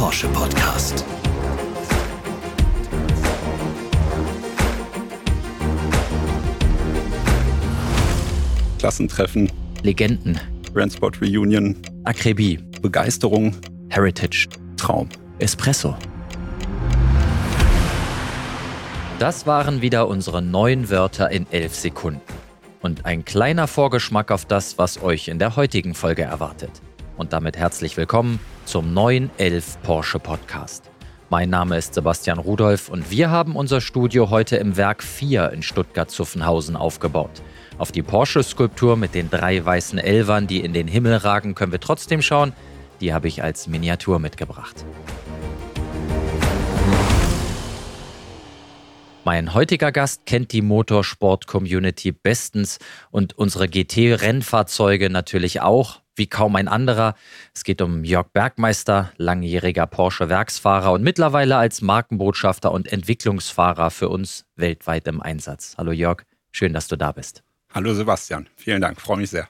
Porsche Podcast. Klassentreffen, Legenden, Grandsport Reunion, Akribie, Begeisterung, Heritage, Traum. Espresso. Das waren wieder unsere neun Wörter in elf Sekunden. Und ein kleiner Vorgeschmack auf das, was euch in der heutigen Folge erwartet. Und damit herzlich willkommen zum neuen 11 Porsche Podcast. Mein Name ist Sebastian Rudolph und wir haben unser Studio heute im Werk 4 in Stuttgart-Zuffenhausen aufgebaut. Auf die Porsche-Skulptur mit den drei weißen Elvern, die in den Himmel ragen, können wir trotzdem schauen. Die habe ich als Miniatur mitgebracht. Mein heutiger Gast kennt die Motorsport-Community bestens und unsere GT-Rennfahrzeuge natürlich auch, wie kaum ein anderer. Es geht um Jörg Bergmeister, langjähriger Porsche-Werksfahrer und mittlerweile als Markenbotschafter und Entwicklungsfahrer für uns weltweit im Einsatz. Hallo Jörg, schön, dass du da bist. Hallo Sebastian, vielen Dank, freue mich sehr.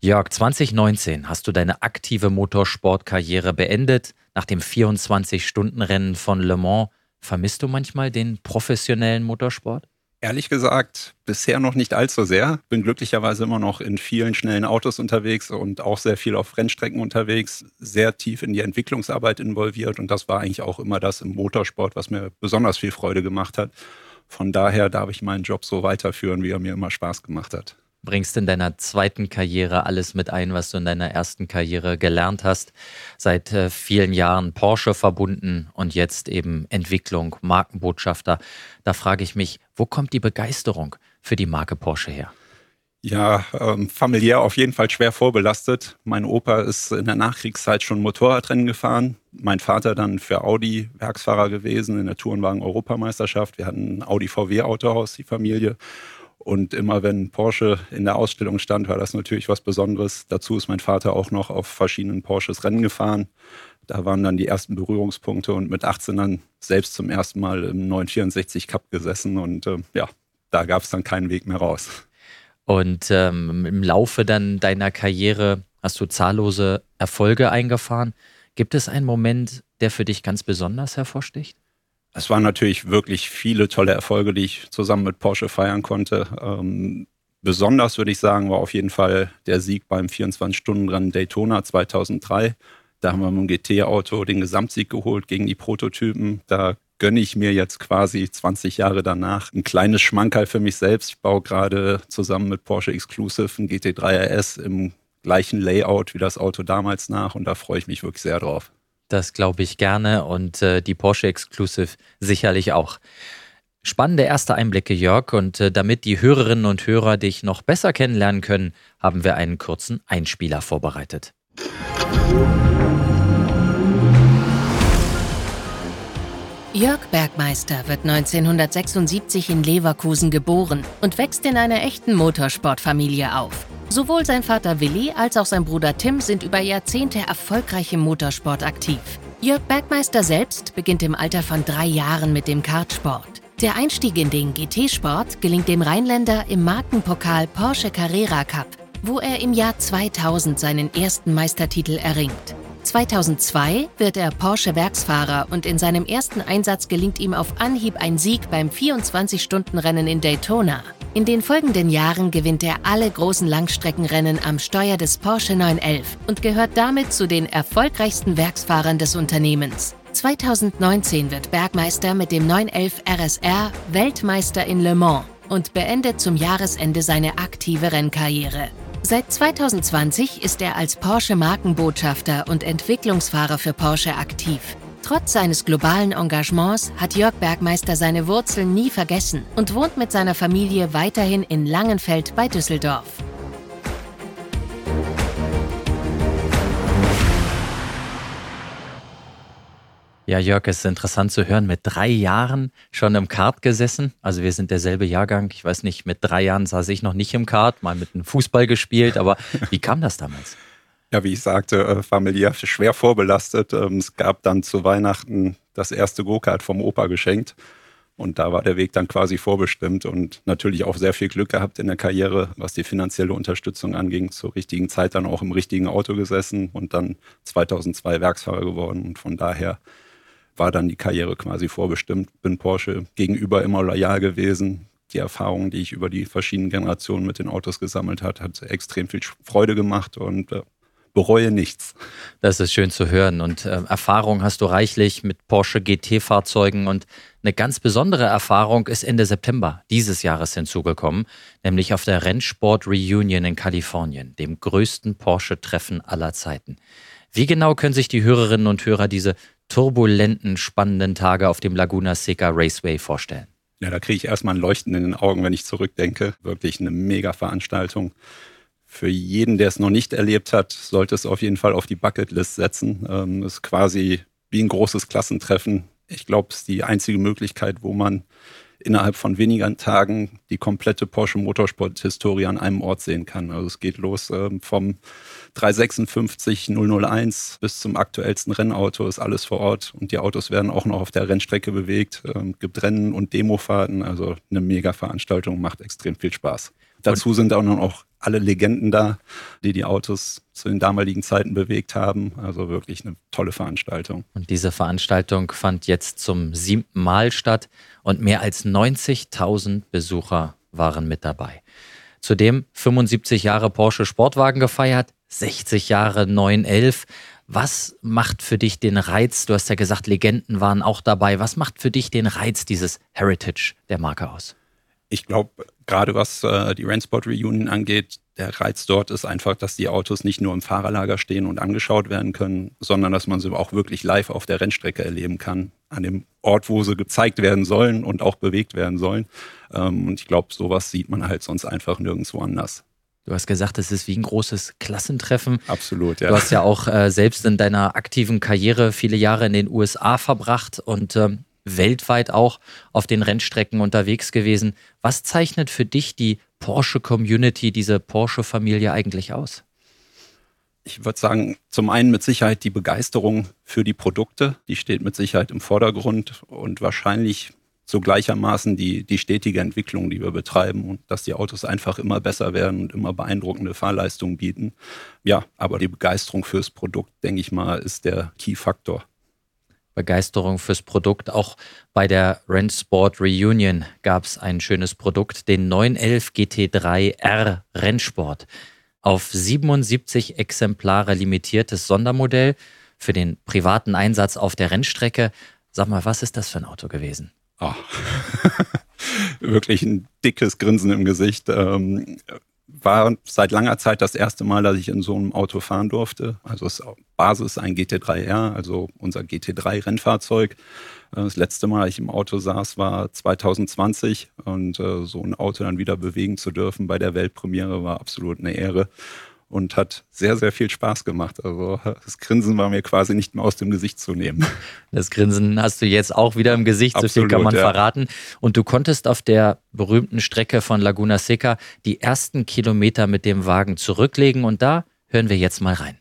Jörg, 2019 hast du deine aktive Motorsportkarriere beendet nach dem 24-Stunden-Rennen von Le Mans Vermisst du manchmal den professionellen Motorsport? Ehrlich gesagt, bisher noch nicht allzu sehr. Bin glücklicherweise immer noch in vielen schnellen Autos unterwegs und auch sehr viel auf Rennstrecken unterwegs, sehr tief in die Entwicklungsarbeit involviert und das war eigentlich auch immer das im Motorsport, was mir besonders viel Freude gemacht hat. Von daher darf ich meinen Job so weiterführen, wie er mir immer Spaß gemacht hat bringst in deiner zweiten Karriere alles mit ein, was du in deiner ersten Karriere gelernt hast. Seit äh, vielen Jahren Porsche verbunden und jetzt eben Entwicklung, Markenbotschafter. Da frage ich mich, wo kommt die Begeisterung für die Marke Porsche her? Ja, ähm, familiär auf jeden Fall schwer vorbelastet. Mein Opa ist in der Nachkriegszeit schon Motorradrennen gefahren. Mein Vater dann für Audi Werksfahrer gewesen in der Tourenwagen-Europameisterschaft. Wir hatten ein Audi VW-Autohaus, die Familie. Und immer wenn Porsche in der Ausstellung stand, war das natürlich was Besonderes. Dazu ist mein Vater auch noch auf verschiedenen Porsches Rennen gefahren. Da waren dann die ersten Berührungspunkte und mit 18 dann selbst zum ersten Mal im 964 Cup gesessen und äh, ja, da gab es dann keinen Weg mehr raus. Und ähm, im Laufe dann deiner Karriere hast du zahllose Erfolge eingefahren. Gibt es einen Moment, der für dich ganz besonders hervorsticht? Es waren natürlich wirklich viele tolle Erfolge, die ich zusammen mit Porsche feiern konnte. Ähm, besonders würde ich sagen, war auf jeden Fall der Sieg beim 24-Stunden-Rennen Daytona 2003. Da haben wir mit dem GT-Auto den Gesamtsieg geholt gegen die Prototypen. Da gönne ich mir jetzt quasi 20 Jahre danach ein kleines Schmankerl für mich selbst. Ich baue gerade zusammen mit Porsche Exclusive ein GT3 RS im gleichen Layout wie das Auto damals nach und da freue ich mich wirklich sehr drauf. Das glaube ich gerne und äh, die Porsche Exclusive sicherlich auch. Spannende erste Einblicke, Jörg, und äh, damit die Hörerinnen und Hörer dich noch besser kennenlernen können, haben wir einen kurzen Einspieler vorbereitet. Jörg Bergmeister wird 1976 in Leverkusen geboren und wächst in einer echten Motorsportfamilie auf. Sowohl sein Vater Willi als auch sein Bruder Tim sind über Jahrzehnte erfolgreich im Motorsport aktiv. Jörg Bergmeister selbst beginnt im Alter von drei Jahren mit dem Kartsport. Der Einstieg in den GT-Sport gelingt dem Rheinländer im Markenpokal Porsche Carrera Cup, wo er im Jahr 2000 seinen ersten Meistertitel erringt. 2002 wird er Porsche-Werksfahrer und in seinem ersten Einsatz gelingt ihm auf Anhieb ein Sieg beim 24-Stunden-Rennen in Daytona. In den folgenden Jahren gewinnt er alle großen Langstreckenrennen am Steuer des Porsche 911 und gehört damit zu den erfolgreichsten Werksfahrern des Unternehmens. 2019 wird Bergmeister mit dem 911 RSR Weltmeister in Le Mans und beendet zum Jahresende seine aktive Rennkarriere. Seit 2020 ist er als Porsche Markenbotschafter und Entwicklungsfahrer für Porsche aktiv. Trotz seines globalen Engagements hat Jörg Bergmeister seine Wurzeln nie vergessen und wohnt mit seiner Familie weiterhin in Langenfeld bei Düsseldorf. Ja, Jörg, es ist interessant zu hören, mit drei Jahren schon im Kart gesessen. Also wir sind derselbe Jahrgang. Ich weiß nicht, mit drei Jahren saß ich noch nicht im Kart, mal mit einem Fußball gespielt. Aber wie kam das damals? Ja, wie ich sagte, äh, familiär schwer vorbelastet. Ähm, es gab dann zu Weihnachten das erste Go-Kart vom Opa geschenkt. Und da war der Weg dann quasi vorbestimmt und natürlich auch sehr viel Glück gehabt in der Karriere, was die finanzielle Unterstützung anging. Zur richtigen Zeit dann auch im richtigen Auto gesessen und dann 2002 Werksfahrer geworden. Und von daher war dann die Karriere quasi vorbestimmt. Bin Porsche gegenüber immer loyal gewesen. Die Erfahrungen, die ich über die verschiedenen Generationen mit den Autos gesammelt hat, hat extrem viel Freude gemacht und äh, bereue nichts. Das ist schön zu hören. Und äh, Erfahrung hast du reichlich mit Porsche GT-Fahrzeugen. Und eine ganz besondere Erfahrung ist Ende September dieses Jahres hinzugekommen, nämlich auf der Rennsport Reunion in Kalifornien, dem größten Porsche-Treffen aller Zeiten. Wie genau können sich die Hörerinnen und Hörer diese turbulenten, spannenden Tage auf dem Laguna Seca Raceway vorstellen? Ja, da kriege ich erstmal ein Leuchten in den Augen, wenn ich zurückdenke. Wirklich eine mega Veranstaltung für jeden, der es noch nicht erlebt hat, sollte es auf jeden Fall auf die Bucketlist setzen. Ähm, ist quasi wie ein großes Klassentreffen. Ich glaube, es ist die einzige Möglichkeit, wo man innerhalb von wenigen Tagen die komplette Porsche Motorsport-Historie an einem Ort sehen kann. Also es geht los ähm, vom 356 001 bis zum aktuellsten Rennauto ist alles vor Ort und die Autos werden auch noch auf der Rennstrecke bewegt. Ähm, gibt Rennen und Demofahrten, also eine mega Veranstaltung, macht extrem viel Spaß. Dazu sind auch noch alle Legenden da, die die Autos zu den damaligen Zeiten bewegt haben. Also wirklich eine tolle Veranstaltung. Und diese Veranstaltung fand jetzt zum siebten Mal statt und mehr als 90.000 Besucher waren mit dabei. Zudem 75 Jahre Porsche Sportwagen gefeiert, 60 Jahre 911. Was macht für dich den Reiz? Du hast ja gesagt, Legenden waren auch dabei. Was macht für dich den Reiz dieses Heritage der Marke aus? Ich glaube, gerade was äh, die Rennsport Reunion angeht, der Reiz dort ist einfach, dass die Autos nicht nur im Fahrerlager stehen und angeschaut werden können, sondern dass man sie auch wirklich live auf der Rennstrecke erleben kann, an dem Ort, wo sie gezeigt werden sollen und auch bewegt werden sollen. Ähm, und ich glaube, sowas sieht man halt sonst einfach nirgendwo anders. Du hast gesagt, es ist wie ein großes Klassentreffen. Absolut, ja. Du hast ja auch äh, selbst in deiner aktiven Karriere viele Jahre in den USA verbracht und ähm, weltweit auch auf den Rennstrecken unterwegs gewesen. Was zeichnet für dich die Porsche Community, diese Porsche Familie eigentlich aus? Ich würde sagen, zum einen mit Sicherheit die Begeisterung für die Produkte, die steht mit Sicherheit im Vordergrund und wahrscheinlich so gleichermaßen die, die stetige Entwicklung, die wir betreiben und dass die Autos einfach immer besser werden und immer beeindruckende Fahrleistungen bieten. Ja, aber die Begeisterung fürs Produkt, denke ich mal, ist der Key-Faktor. Begeisterung fürs Produkt. Auch bei der Rennsport Reunion gab es ein schönes Produkt, den 911 GT3R Rennsport. Auf 77 Exemplare limitiertes Sondermodell für den privaten Einsatz auf der Rennstrecke. Sag mal, was ist das für ein Auto gewesen? Oh. Wirklich ein dickes Grinsen im Gesicht. Ähm, war seit langer Zeit das erste Mal, dass ich in so einem Auto fahren durfte. Also es Basis ein GT3R, also unser GT3-Rennfahrzeug. Äh, das letzte Mal, als ich im Auto saß, war 2020 und äh, so ein Auto dann wieder bewegen zu dürfen bei der Weltpremiere war absolut eine Ehre und hat sehr, sehr viel Spaß gemacht. Also das Grinsen war mir quasi nicht mehr aus dem Gesicht zu nehmen. Das Grinsen hast du jetzt auch wieder im Gesicht, Absolut, so viel kann man ja. verraten. Und du konntest auf der berühmten Strecke von Laguna Seca die ersten Kilometer mit dem Wagen zurücklegen und da hören wir jetzt mal rein.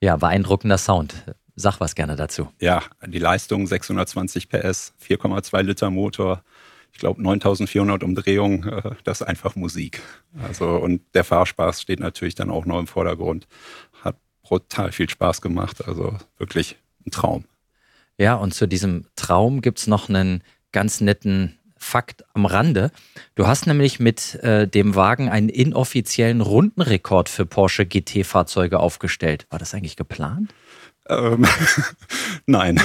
Ja, beeindruckender Sound. Sag was gerne dazu. Ja, die Leistung 620 PS, 4,2 Liter Motor, ich glaube 9400 Umdrehungen, äh, das ist einfach Musik. Also und der Fahrspaß steht natürlich dann auch noch im Vordergrund. Hat brutal viel Spaß gemacht, also wirklich ein Traum. Ja, und zu diesem Traum gibt es noch einen ganz netten Fakt am Rande. Du hast nämlich mit äh, dem Wagen einen inoffiziellen Rundenrekord für Porsche GT-Fahrzeuge aufgestellt. War das eigentlich geplant? Ähm, nein.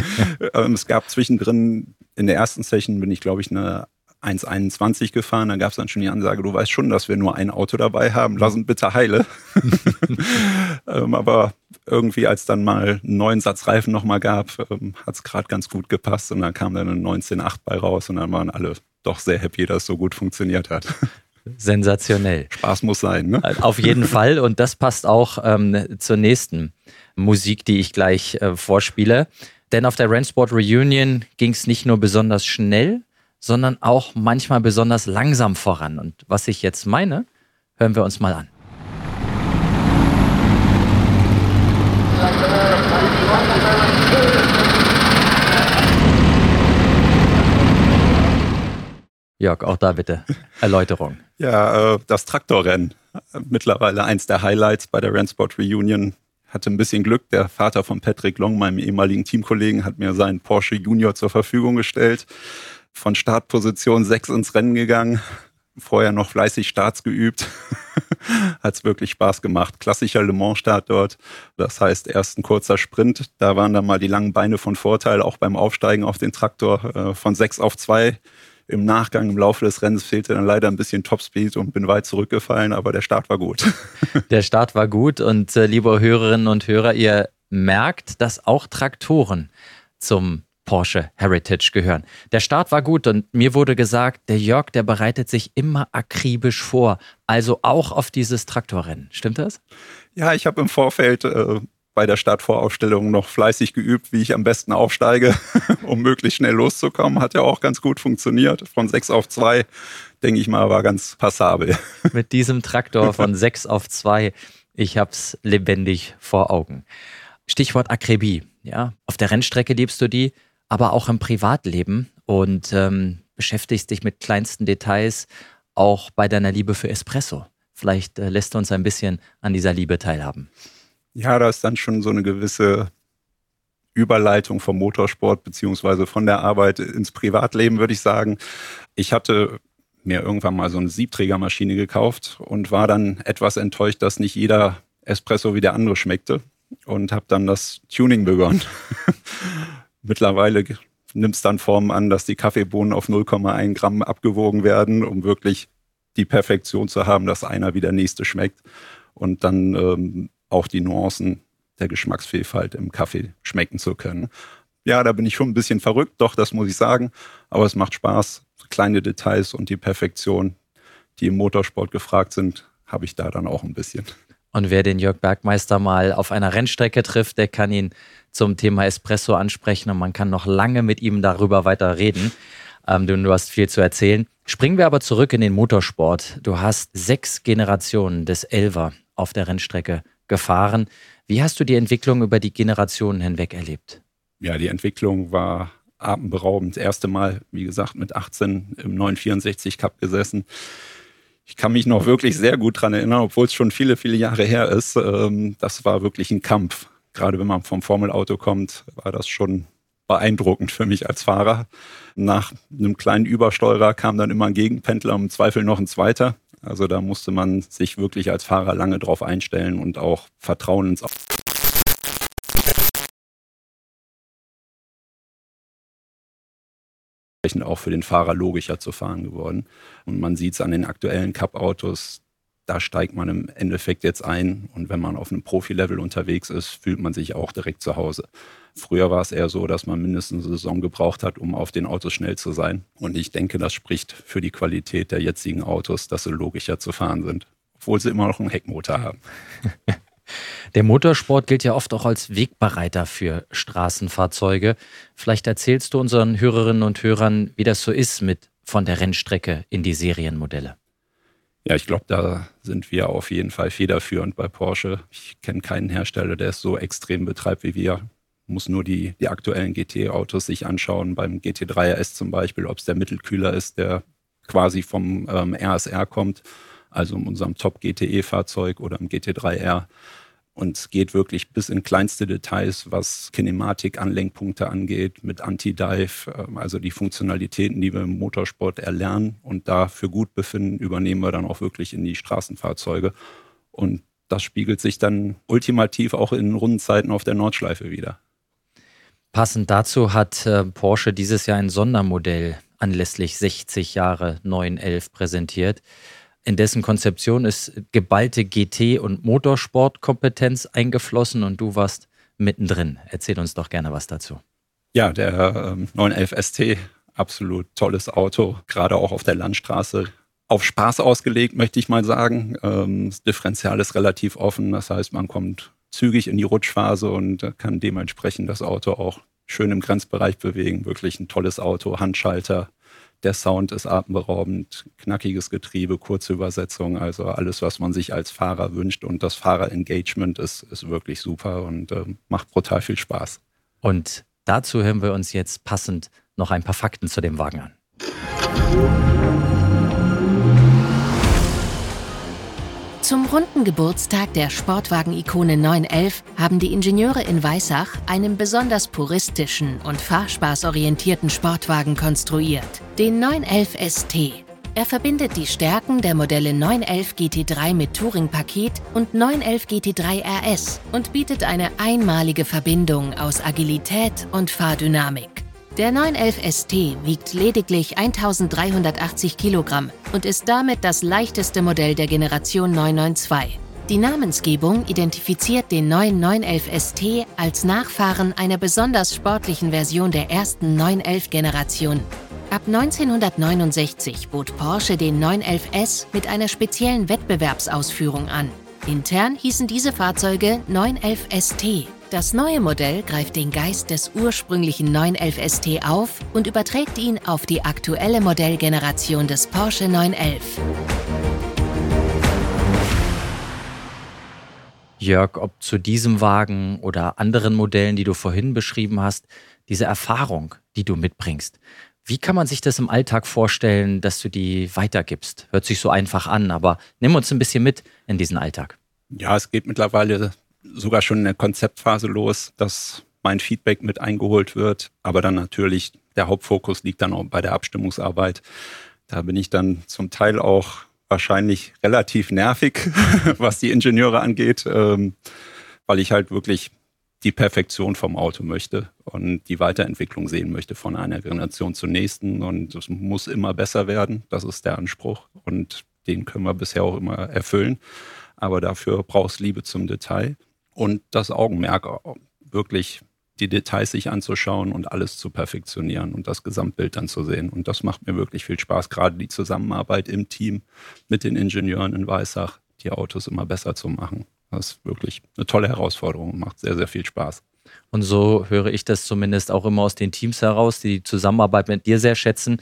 ähm, es gab zwischendrin, in der ersten Session bin ich, glaube ich, eine 1,21 gefahren. Da gab es dann schon die Ansage, du weißt schon, dass wir nur ein Auto dabei haben. Lass uns bitte heile. ähm, aber irgendwie, als dann mal einen neuen Satz Reifen nochmal gab, ähm, hat es gerade ganz gut gepasst. Und dann kam dann ein 19,8 bei raus und dann waren alle doch sehr happy, dass es so gut funktioniert hat. Sensationell. Spaß muss sein, ne? Auf jeden Fall. Und das passt auch ähm, zur nächsten Musik, die ich gleich äh, vorspiele. Denn auf der Rennsport Reunion ging es nicht nur besonders schnell, sondern auch manchmal besonders langsam voran. Und was ich jetzt meine, hören wir uns mal an. Jörg, auch da bitte Erläuterung. Ja, äh, das Traktorrennen. Mittlerweile eins der Highlights bei der Rennsport Reunion. Hatte ein bisschen Glück. Der Vater von Patrick Long, meinem ehemaligen Teamkollegen, hat mir seinen Porsche Junior zur Verfügung gestellt. Von Startposition 6 ins Rennen gegangen. Vorher noch fleißig Starts geübt. hat es wirklich Spaß gemacht. Klassischer Le Mans-Start dort. Das heißt, erst ein kurzer Sprint. Da waren dann mal die langen Beine von Vorteil, auch beim Aufsteigen auf den Traktor äh, von 6 auf 2 im Nachgang, im Laufe des Rennens fehlte dann leider ein bisschen Topspeed und bin weit zurückgefallen, aber der Start war gut. Der Start war gut und äh, liebe Hörerinnen und Hörer, ihr merkt, dass auch Traktoren zum Porsche Heritage gehören. Der Start war gut und mir wurde gesagt, der Jörg, der bereitet sich immer akribisch vor, also auch auf dieses Traktorrennen. Stimmt das? Ja, ich habe im Vorfeld äh, bei der Startvoraufstellung noch fleißig geübt, wie ich am besten aufsteige, um möglichst schnell loszukommen. Hat ja auch ganz gut funktioniert. Von 6 auf 2, denke ich mal, war ganz passabel. Mit diesem Traktor von 6 auf 2, ich habe es lebendig vor Augen. Stichwort Akribie. Ja, auf der Rennstrecke liebst du die, aber auch im Privatleben und ähm, beschäftigst dich mit kleinsten Details, auch bei deiner Liebe für Espresso. Vielleicht äh, lässt du uns ein bisschen an dieser Liebe teilhaben. Ja, da ist dann schon so eine gewisse Überleitung vom Motorsport beziehungsweise von der Arbeit ins Privatleben, würde ich sagen. Ich hatte mir irgendwann mal so eine Siebträgermaschine gekauft und war dann etwas enttäuscht, dass nicht jeder Espresso wie der andere schmeckte und habe dann das Tuning begonnen. Mittlerweile nimmt es dann Formen an, dass die Kaffeebohnen auf 0,1 Gramm abgewogen werden, um wirklich die Perfektion zu haben, dass einer wie der nächste schmeckt. Und dann ähm, auch die Nuancen der Geschmacksvielfalt im Kaffee schmecken zu können. Ja, da bin ich schon ein bisschen verrückt, doch, das muss ich sagen. Aber es macht Spaß. Kleine Details und die Perfektion, die im Motorsport gefragt sind, habe ich da dann auch ein bisschen. Und wer den Jörg Bergmeister mal auf einer Rennstrecke trifft, der kann ihn zum Thema Espresso ansprechen und man kann noch lange mit ihm darüber weiter reden. Ähm, du hast viel zu erzählen. Springen wir aber zurück in den Motorsport. Du hast sechs Generationen des Elver auf der Rennstrecke gefahren. Wie hast du die Entwicklung über die Generationen hinweg erlebt? Ja, die Entwicklung war atemberaubend. Das erste Mal, wie gesagt, mit 18 im 964 Cup gesessen. Ich kann mich noch wirklich sehr gut daran erinnern, obwohl es schon viele, viele Jahre her ist. Ähm, das war wirklich ein Kampf. Gerade wenn man vom Formelauto kommt, war das schon beeindruckend für mich als Fahrer. Nach einem kleinen Übersteurer kam dann immer ein Gegenpendler, im Zweifel noch ein zweiter. Also da musste man sich wirklich als Fahrer lange drauf einstellen und auch Vertrauen ins auch für den Fahrer logischer zu fahren geworden. Und man sieht es an den aktuellen Cup-Autos, da steigt man im Endeffekt jetzt ein und wenn man auf einem Profi-Level unterwegs ist, fühlt man sich auch direkt zu Hause. Früher war es eher so, dass man mindestens eine Saison gebraucht hat, um auf den Autos schnell zu sein. Und ich denke, das spricht für die Qualität der jetzigen Autos, dass sie logischer zu fahren sind, obwohl sie immer noch einen Heckmotor haben. Der Motorsport gilt ja oft auch als Wegbereiter für Straßenfahrzeuge. Vielleicht erzählst du unseren Hörerinnen und Hörern, wie das so ist mit von der Rennstrecke in die Serienmodelle. Ja, ich glaube, da sind wir auf jeden Fall federführend bei Porsche. Ich kenne keinen Hersteller, der es so extrem betreibt wie wir. Muss nur die, die aktuellen GT-Autos sich anschauen, beim GT3 RS zum Beispiel, ob es der Mittelkühler ist, der quasi vom ähm, RSR kommt, also in unserem Top-GTE-Fahrzeug oder im GT3R und es geht wirklich bis in kleinste Details, was Kinematik, Anlenkpunkte angeht, mit Anti-Dive, ähm, also die Funktionalitäten, die wir im Motorsport erlernen und dafür gut befinden, übernehmen wir dann auch wirklich in die Straßenfahrzeuge. Und das spiegelt sich dann ultimativ auch in Rundenzeiten auf der Nordschleife wieder. Passend dazu hat äh, Porsche dieses Jahr ein Sondermodell anlässlich 60 Jahre 911 präsentiert in dessen Konzeption ist geballte GT- und Motorsportkompetenz eingeflossen und du warst mittendrin. Erzähl uns doch gerne was dazu. Ja, der ähm, 911 ST, absolut tolles Auto, gerade auch auf der Landstraße. Auf Spaß ausgelegt, möchte ich mal sagen. Ähm, das Differential ist relativ offen, das heißt, man kommt zügig in die Rutschphase und kann dementsprechend das Auto auch schön im Grenzbereich bewegen. Wirklich ein tolles Auto, Handschalter, Der Sound ist atemberaubend, knackiges Getriebe, kurze Übersetzung, also alles, was man sich als Fahrer wünscht. Und das Fahrerengagement ist, ist wirklich super und äh, macht brutal viel Spaß. Und dazu hören wir uns jetzt passend noch ein paar Fakten zu dem Wagen an. Zum runden Geburtstag der Sportwagen-Ikone 911 haben die Ingenieure in Weissach einen besonders puristischen und fahrspaßorientierten Sportwagen konstruiert, den 911 ST. Er verbindet die Stärken der Modelle 911 GT3 mit Touring-Paket und 911 GT3 RS und bietet eine einmalige Verbindung aus Agilität und Fahrdynamik. Der 911 ST wiegt lediglich 1380 Kilogramm und ist damit das leichteste Modell der Generation 992. Die Namensgebung identifiziert den neuen 911 ST als Nachfahren einer besonders sportlichen Version der ersten 911-Generation. Ab 1969 bot Porsche den 911S mit einer speziellen Wettbewerbsausführung an. Intern hießen diese Fahrzeuge 911 ST. Das neue Modell greift den Geist des ursprünglichen 911 ST auf und überträgt ihn auf die aktuelle Modellgeneration des Porsche 911. Jörg, ob zu diesem Wagen oder anderen Modellen, die du vorhin beschrieben hast, diese Erfahrung, die du mitbringst, wie kann man sich das im Alltag vorstellen, dass du die weitergibst? Hört sich so einfach an, aber nimm uns ein bisschen mit in diesen Alltag. Ja, es geht mittlerweile sogar schon in der Konzeptphase los, dass mein Feedback mit eingeholt wird. Aber dann natürlich der Hauptfokus liegt dann auch bei der Abstimmungsarbeit. Da bin ich dann zum Teil auch wahrscheinlich relativ nervig, was die Ingenieure angeht, ähm, weil ich halt wirklich die Perfektion vom Auto möchte und die Weiterentwicklung sehen möchte von einer Generation zur nächsten. Und es muss immer besser werden. Das ist der Anspruch. Und den können wir bisher auch immer erfüllen. Aber dafür brauchst Liebe zum Detail und das Augenmerk, wirklich die Details sich anzuschauen und alles zu perfektionieren und das Gesamtbild dann zu sehen. Und das macht mir wirklich viel Spaß, gerade die Zusammenarbeit im Team mit den Ingenieuren in Weissach, die Autos immer besser zu machen. Das ist wirklich eine tolle Herausforderung und macht sehr, sehr viel Spaß. Und so höre ich das zumindest auch immer aus den Teams heraus, die die Zusammenarbeit mit dir sehr schätzen,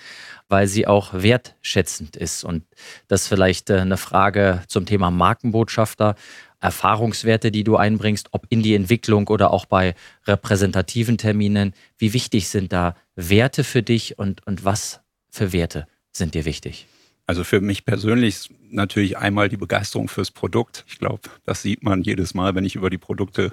weil sie auch wertschätzend ist. Und das vielleicht äh, eine Frage zum Thema Markenbotschafter. Erfahrungswerte, die du einbringst, ob in die Entwicklung oder auch bei repräsentativen Terminen. Wie wichtig sind da Werte für dich und, und was für Werte sind dir wichtig? Also für mich persönlich natürlich einmal die Begeisterung fürs Produkt. Ich glaube, das sieht man jedes Mal, wenn ich über die Produkte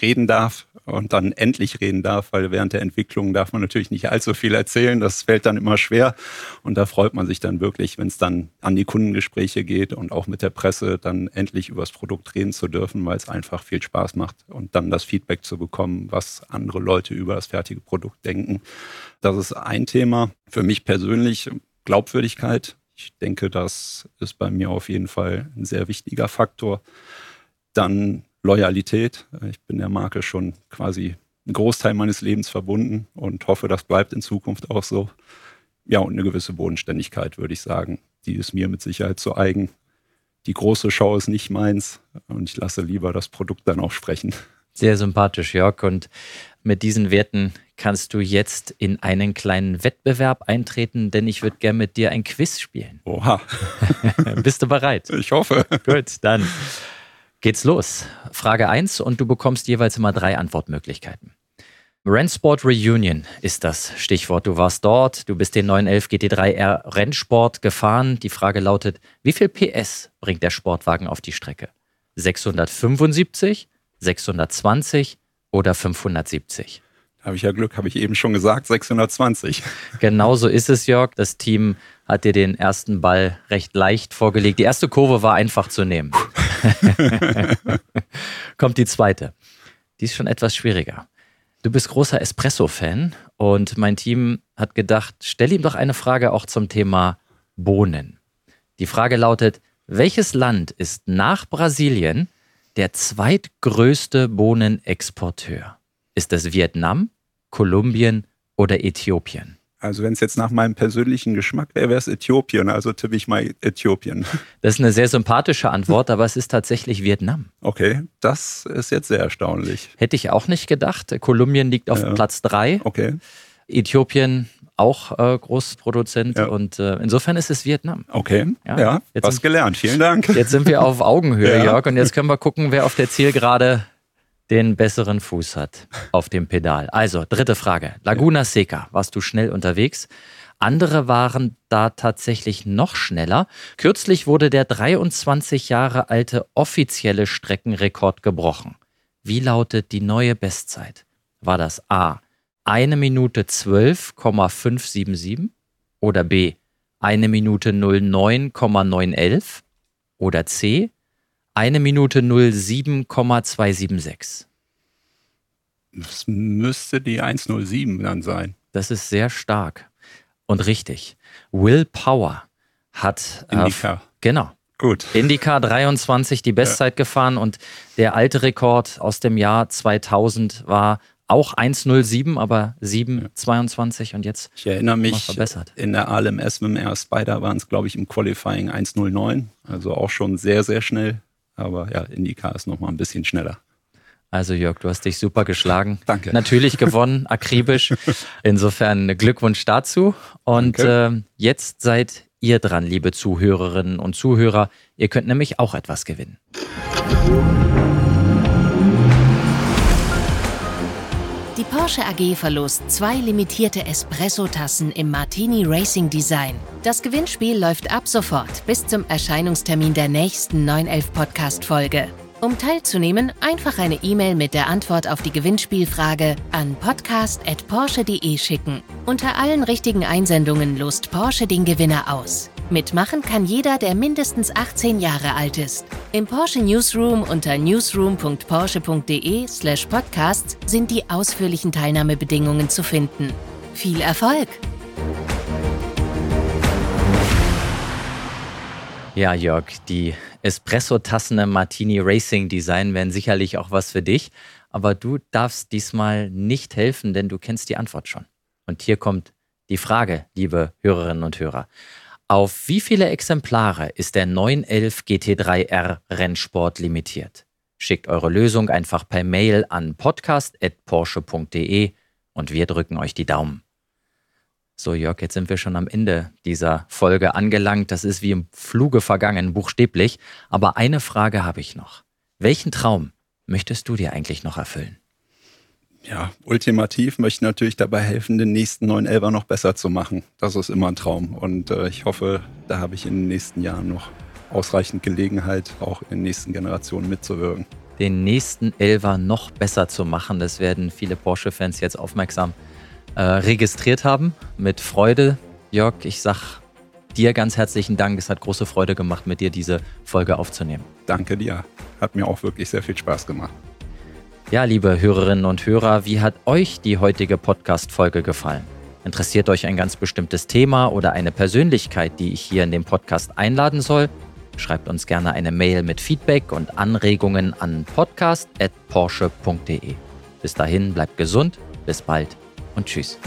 reden darf und dann endlich reden darf, weil während der Entwicklung darf man natürlich nicht allzu viel erzählen. Das fällt dann immer schwer. Und da freut man sich dann wirklich, wenn es dann an die Kundengespräche geht und auch mit der Presse dann endlich über das Produkt reden zu dürfen, weil es einfach viel Spaß macht und dann das Feedback zu bekommen, was andere Leute über das fertige Produkt denken. Das ist ein Thema. Für mich persönlich Glaubwürdigkeit. Ich denke, das ist bei mir auf jeden Fall ein sehr wichtiger Faktor. Dann Loyalität. Ich bin der Marke schon quasi einen Großteil meines Lebens verbunden und hoffe, das bleibt in Zukunft auch so. Ja, und eine gewisse Bodenständigkeit, würde ich sagen. Die ist mir mit Sicherheit zu eigen. Die große Show ist nicht meins und ich lasse lieber das Produkt dann auch sprechen. Sehr sympathisch, Jörg. Und mit diesen Werten kannst du jetzt in einen kleinen Wettbewerb eintreten, denn ich würde gerne mit dir ein Quiz spielen. Oha. Bist du bereit? Ich hoffe. Gut, dann geht's los. Frage 1 und du bekommst jeweils immer drei Antwortmöglichkeiten. Rennsport Reunion ist das Stichwort. Du warst dort, du bist den 911 GT3R Rennsport gefahren. Die Frage lautet, wie viel PS bringt der Sportwagen auf die Strecke? 675, 620 oder 570? Habe ich ja Glück, habe ich eben schon gesagt, 620. Genauso ist es, Jörg. Das Team hat dir den ersten Ball recht leicht vorgelegt. Die erste Kurve war einfach zu nehmen. Kommt die zweite. Die ist schon etwas schwieriger. Du bist großer Espresso-Fan und mein Team hat gedacht, stell ihm doch eine Frage auch zum Thema Bohnen. Die Frage lautet, welches Land ist nach Brasilien der zweitgrößte Bohnenexporteur? Ist es Vietnam, Kolumbien oder Äthiopien? Also wenn es jetzt nach meinem persönlichen Geschmack wäre, wäre es Äthiopien. Also tippe ich mal Äthiopien. Das ist eine sehr sympathische Antwort, aber es ist tatsächlich Vietnam. Okay, das ist jetzt sehr erstaunlich. Hätte ich auch nicht gedacht. Kolumbien liegt auf ja. Platz 3. Okay. Äthiopien auch äh, Großproduzent ja. und äh, insofern ist es Vietnam. Okay, ja, ja was sind, gelernt. Vielen Dank. Jetzt sind wir auf Augenhöhe, ja. Jörg, und jetzt können wir gucken, wer auf der Zielgerade den besseren Fuß hat auf dem Pedal. Also, dritte Frage. Laguna Seca, warst du schnell unterwegs? Andere waren da tatsächlich noch schneller. Kürzlich wurde der 23 Jahre alte offizielle Streckenrekord gebrochen. Wie lautet die neue Bestzeit? War das A 1 Minute 12,577 oder B 1 Minute 09,911 oder C 1 Minute 07,276? Das müsste die 107 dann sein. Das ist sehr stark und richtig. Will Power hat. Äh, Indica. Äh, genau. Gut. Indica 23 die Bestzeit ja. gefahren und der alte Rekord aus dem Jahr 2000 war auch 1,07, aber 7,22 ja. und jetzt ich erinnere mich, verbessert. in der ALMS mit dem Air Spider waren es, glaube ich, im Qualifying 1,09, also auch schon sehr, sehr schnell. Aber ja, Indica ist nochmal ein bisschen schneller. Also Jörg, du hast dich super geschlagen. Danke. Natürlich gewonnen, akribisch. Insofern Glückwunsch dazu. Und äh, jetzt seid ihr dran, liebe Zuhörerinnen und Zuhörer. Ihr könnt nämlich auch etwas gewinnen. Porsche AG verlost zwei limitierte Espresso-Tassen im Martini Racing Design. Das Gewinnspiel läuft ab sofort bis zum Erscheinungstermin der nächsten 911 Podcast-Folge. Um teilzunehmen, einfach eine E-Mail mit der Antwort auf die Gewinnspielfrage an podcast.porsche.de schicken. Unter allen richtigen Einsendungen lost Porsche den Gewinner aus. Mitmachen kann jeder, der mindestens 18 Jahre alt ist. Im Porsche Newsroom unter newsroom.porsche.de/slash podcasts sind die ausführlichen Teilnahmebedingungen zu finden. Viel Erfolg! Ja, Jörg, die Espresso-Tassen im Martini Racing Design wären sicherlich auch was für dich. Aber du darfst diesmal nicht helfen, denn du kennst die Antwort schon. Und hier kommt die Frage, liebe Hörerinnen und Hörer. Auf wie viele Exemplare ist der 911 GT3R Rennsport limitiert? Schickt eure Lösung einfach per Mail an podcast.porsche.de und wir drücken euch die Daumen. So, Jörg, jetzt sind wir schon am Ende dieser Folge angelangt. Das ist wie im Fluge vergangen, buchstäblich. Aber eine Frage habe ich noch. Welchen Traum möchtest du dir eigentlich noch erfüllen? Ja, ultimativ möchte ich natürlich dabei helfen, den nächsten 911er noch besser zu machen. Das ist immer ein Traum. Und äh, ich hoffe, da habe ich in den nächsten Jahren noch ausreichend Gelegenheit, auch in den nächsten Generationen mitzuwirken. Den nächsten Elver noch besser zu machen, das werden viele Porsche-Fans jetzt aufmerksam äh, registriert haben. Mit Freude. Jörg, ich sag dir ganz herzlichen Dank. Es hat große Freude gemacht, mit dir diese Folge aufzunehmen. Danke dir. Hat mir auch wirklich sehr viel Spaß gemacht. Ja, liebe Hörerinnen und Hörer, wie hat euch die heutige Podcast-Folge gefallen? Interessiert euch ein ganz bestimmtes Thema oder eine Persönlichkeit, die ich hier in dem Podcast einladen soll? Schreibt uns gerne eine Mail mit Feedback und Anregungen an podcast.porsche.de. Bis dahin bleibt gesund, bis bald und tschüss.